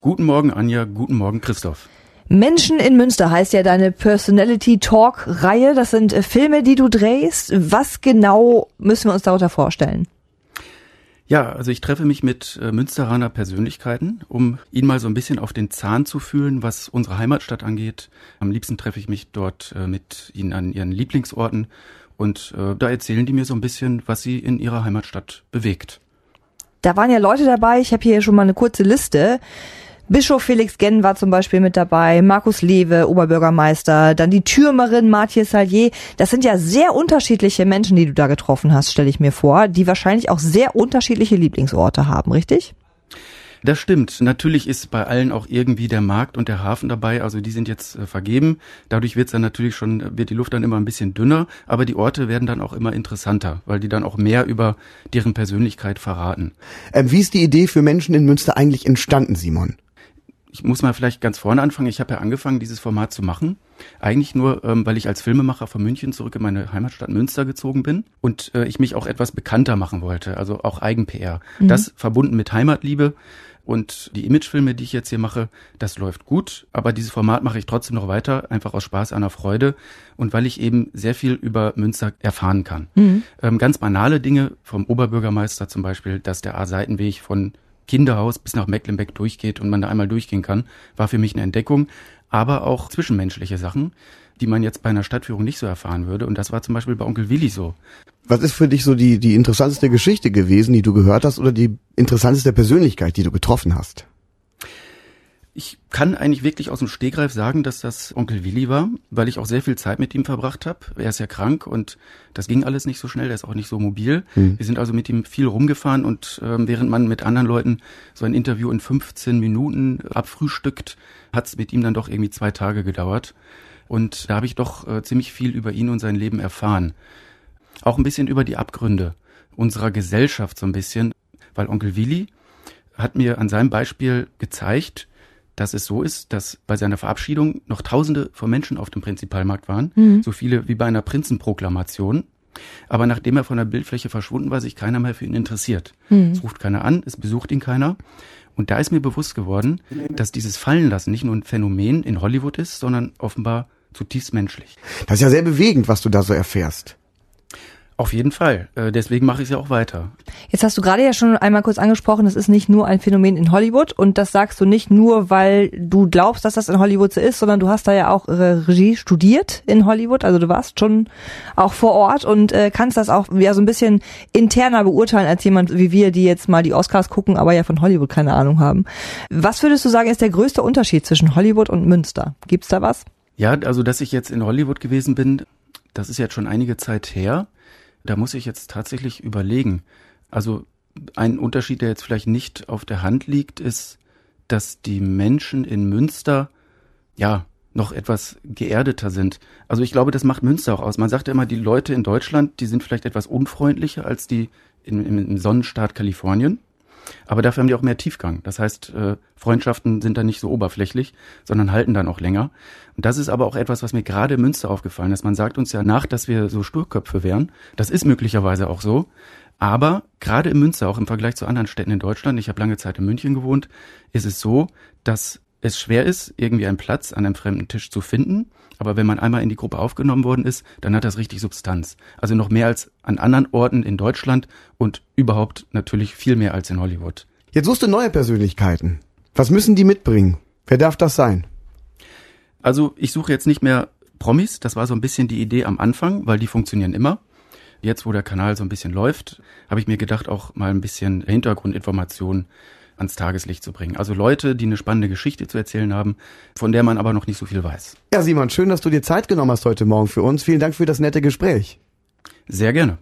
Guten Morgen, Anja. Guten Morgen, Christoph. Menschen in Münster heißt ja deine Personality Talk Reihe. Das sind äh, Filme, die du drehst. Was genau müssen wir uns darunter vorstellen? Ja, also ich treffe mich mit äh, Münsteraner Persönlichkeiten, um ihnen mal so ein bisschen auf den Zahn zu fühlen, was unsere Heimatstadt angeht. Am liebsten treffe ich mich dort äh, mit ihnen an ihren Lieblingsorten und da erzählen die mir so ein bisschen, was sie in ihrer Heimatstadt bewegt. Da waren ja Leute dabei. Ich habe hier schon mal eine kurze Liste. Bischof Felix Genn war zum Beispiel mit dabei, Markus Lewe, Oberbürgermeister, dann die Türmerin Martje Salier. Das sind ja sehr unterschiedliche Menschen, die du da getroffen hast, stelle ich mir vor, die wahrscheinlich auch sehr unterschiedliche Lieblingsorte haben, richtig? Das stimmt. Natürlich ist bei allen auch irgendwie der Markt und der Hafen dabei. Also die sind jetzt äh, vergeben. Dadurch wird dann natürlich schon, wird die Luft dann immer ein bisschen dünner. Aber die Orte werden dann auch immer interessanter, weil die dann auch mehr über deren Persönlichkeit verraten. Ähm, wie ist die Idee für Menschen in Münster eigentlich entstanden, Simon? Ich muss mal vielleicht ganz vorne anfangen. Ich habe ja angefangen, dieses Format zu machen. Eigentlich nur, ähm, weil ich als Filmemacher von München zurück in meine Heimatstadt Münster gezogen bin und äh, ich mich auch etwas bekannter machen wollte, also auch Eigen-PR. Mhm. Das verbunden mit Heimatliebe und die Imagefilme, die ich jetzt hier mache, das läuft gut, aber dieses Format mache ich trotzdem noch weiter, einfach aus Spaß, einer Freude und weil ich eben sehr viel über Münster erfahren kann. Mhm. Ähm, ganz banale Dinge vom Oberbürgermeister zum Beispiel, dass der A-Seitenweg von Kinderhaus bis nach Mecklenbeck durchgeht und man da einmal durchgehen kann, war für mich eine Entdeckung. Aber auch zwischenmenschliche Sachen, die man jetzt bei einer Stadtführung nicht so erfahren würde. Und das war zum Beispiel bei Onkel Willi so. Was ist für dich so die, die interessanteste Geschichte gewesen, die du gehört hast oder die interessanteste Persönlichkeit, die du getroffen hast? Ich kann eigentlich wirklich aus dem Stegreif sagen, dass das Onkel Willi war, weil ich auch sehr viel Zeit mit ihm verbracht habe. Er ist ja krank und das ging alles nicht so schnell, er ist auch nicht so mobil. Mhm. Wir sind also mit ihm viel rumgefahren und äh, während man mit anderen Leuten so ein Interview in 15 Minuten abfrühstückt, hat es mit ihm dann doch irgendwie zwei Tage gedauert. Und da habe ich doch äh, ziemlich viel über ihn und sein Leben erfahren. Auch ein bisschen über die Abgründe unserer Gesellschaft so ein bisschen, weil Onkel Willi hat mir an seinem Beispiel gezeigt, dass es so ist, dass bei seiner Verabschiedung noch Tausende von Menschen auf dem Prinzipalmarkt waren, mhm. so viele wie bei einer Prinzenproklamation. Aber nachdem er von der Bildfläche verschwunden war, sich keiner mehr für ihn interessiert. Mhm. Es ruft keiner an, es besucht ihn keiner. Und da ist mir bewusst geworden, dass dieses Fallenlassen nicht nur ein Phänomen in Hollywood ist, sondern offenbar zutiefst menschlich. Das ist ja sehr bewegend, was du da so erfährst. Auf jeden Fall. Äh, deswegen mache ich es ja auch weiter. Jetzt hast du gerade ja schon einmal kurz angesprochen, das ist nicht nur ein Phänomen in Hollywood und das sagst du nicht nur, weil du glaubst, dass das in Hollywood so ist, sondern du hast da ja auch Regie studiert in Hollywood, also du warst schon auch vor Ort und äh, kannst das auch ja so ein bisschen interner beurteilen als jemand wie wir, die jetzt mal die Oscars gucken, aber ja von Hollywood keine Ahnung haben. Was würdest du sagen, ist der größte Unterschied zwischen Hollywood und Münster? Gibt's da was? Ja, also dass ich jetzt in Hollywood gewesen bin, das ist jetzt schon einige Zeit her da muss ich jetzt tatsächlich überlegen. Also ein Unterschied, der jetzt vielleicht nicht auf der Hand liegt, ist, dass die Menschen in Münster, ja, noch etwas geerdeter sind. Also ich glaube, das macht Münster auch aus. Man sagt ja immer, die Leute in Deutschland, die sind vielleicht etwas unfreundlicher als die im, im Sonnenstaat Kalifornien. Aber dafür haben die auch mehr Tiefgang. Das heißt, äh, Freundschaften sind dann nicht so oberflächlich, sondern halten dann auch länger. Und das ist aber auch etwas, was mir gerade in Münster aufgefallen ist. Man sagt uns ja nach, dass wir so Sturköpfe wären. Das ist möglicherweise auch so. Aber gerade in Münster, auch im Vergleich zu anderen Städten in Deutschland, ich habe lange Zeit in München gewohnt, ist es so, dass es schwer ist, irgendwie einen Platz an einem fremden Tisch zu finden. Aber wenn man einmal in die Gruppe aufgenommen worden ist, dann hat das richtig Substanz. Also noch mehr als an anderen Orten in Deutschland und überhaupt natürlich viel mehr als in Hollywood. Jetzt suchst du neue Persönlichkeiten. Was müssen die mitbringen? Wer darf das sein? Also ich suche jetzt nicht mehr Promis. Das war so ein bisschen die Idee am Anfang, weil die funktionieren immer. Jetzt, wo der Kanal so ein bisschen läuft, habe ich mir gedacht, auch mal ein bisschen Hintergrundinformationen ans Tageslicht zu bringen. Also Leute, die eine spannende Geschichte zu erzählen haben, von der man aber noch nicht so viel weiß. Ja, Simon, schön, dass du dir Zeit genommen hast heute Morgen für uns. Vielen Dank für das nette Gespräch. Sehr gerne.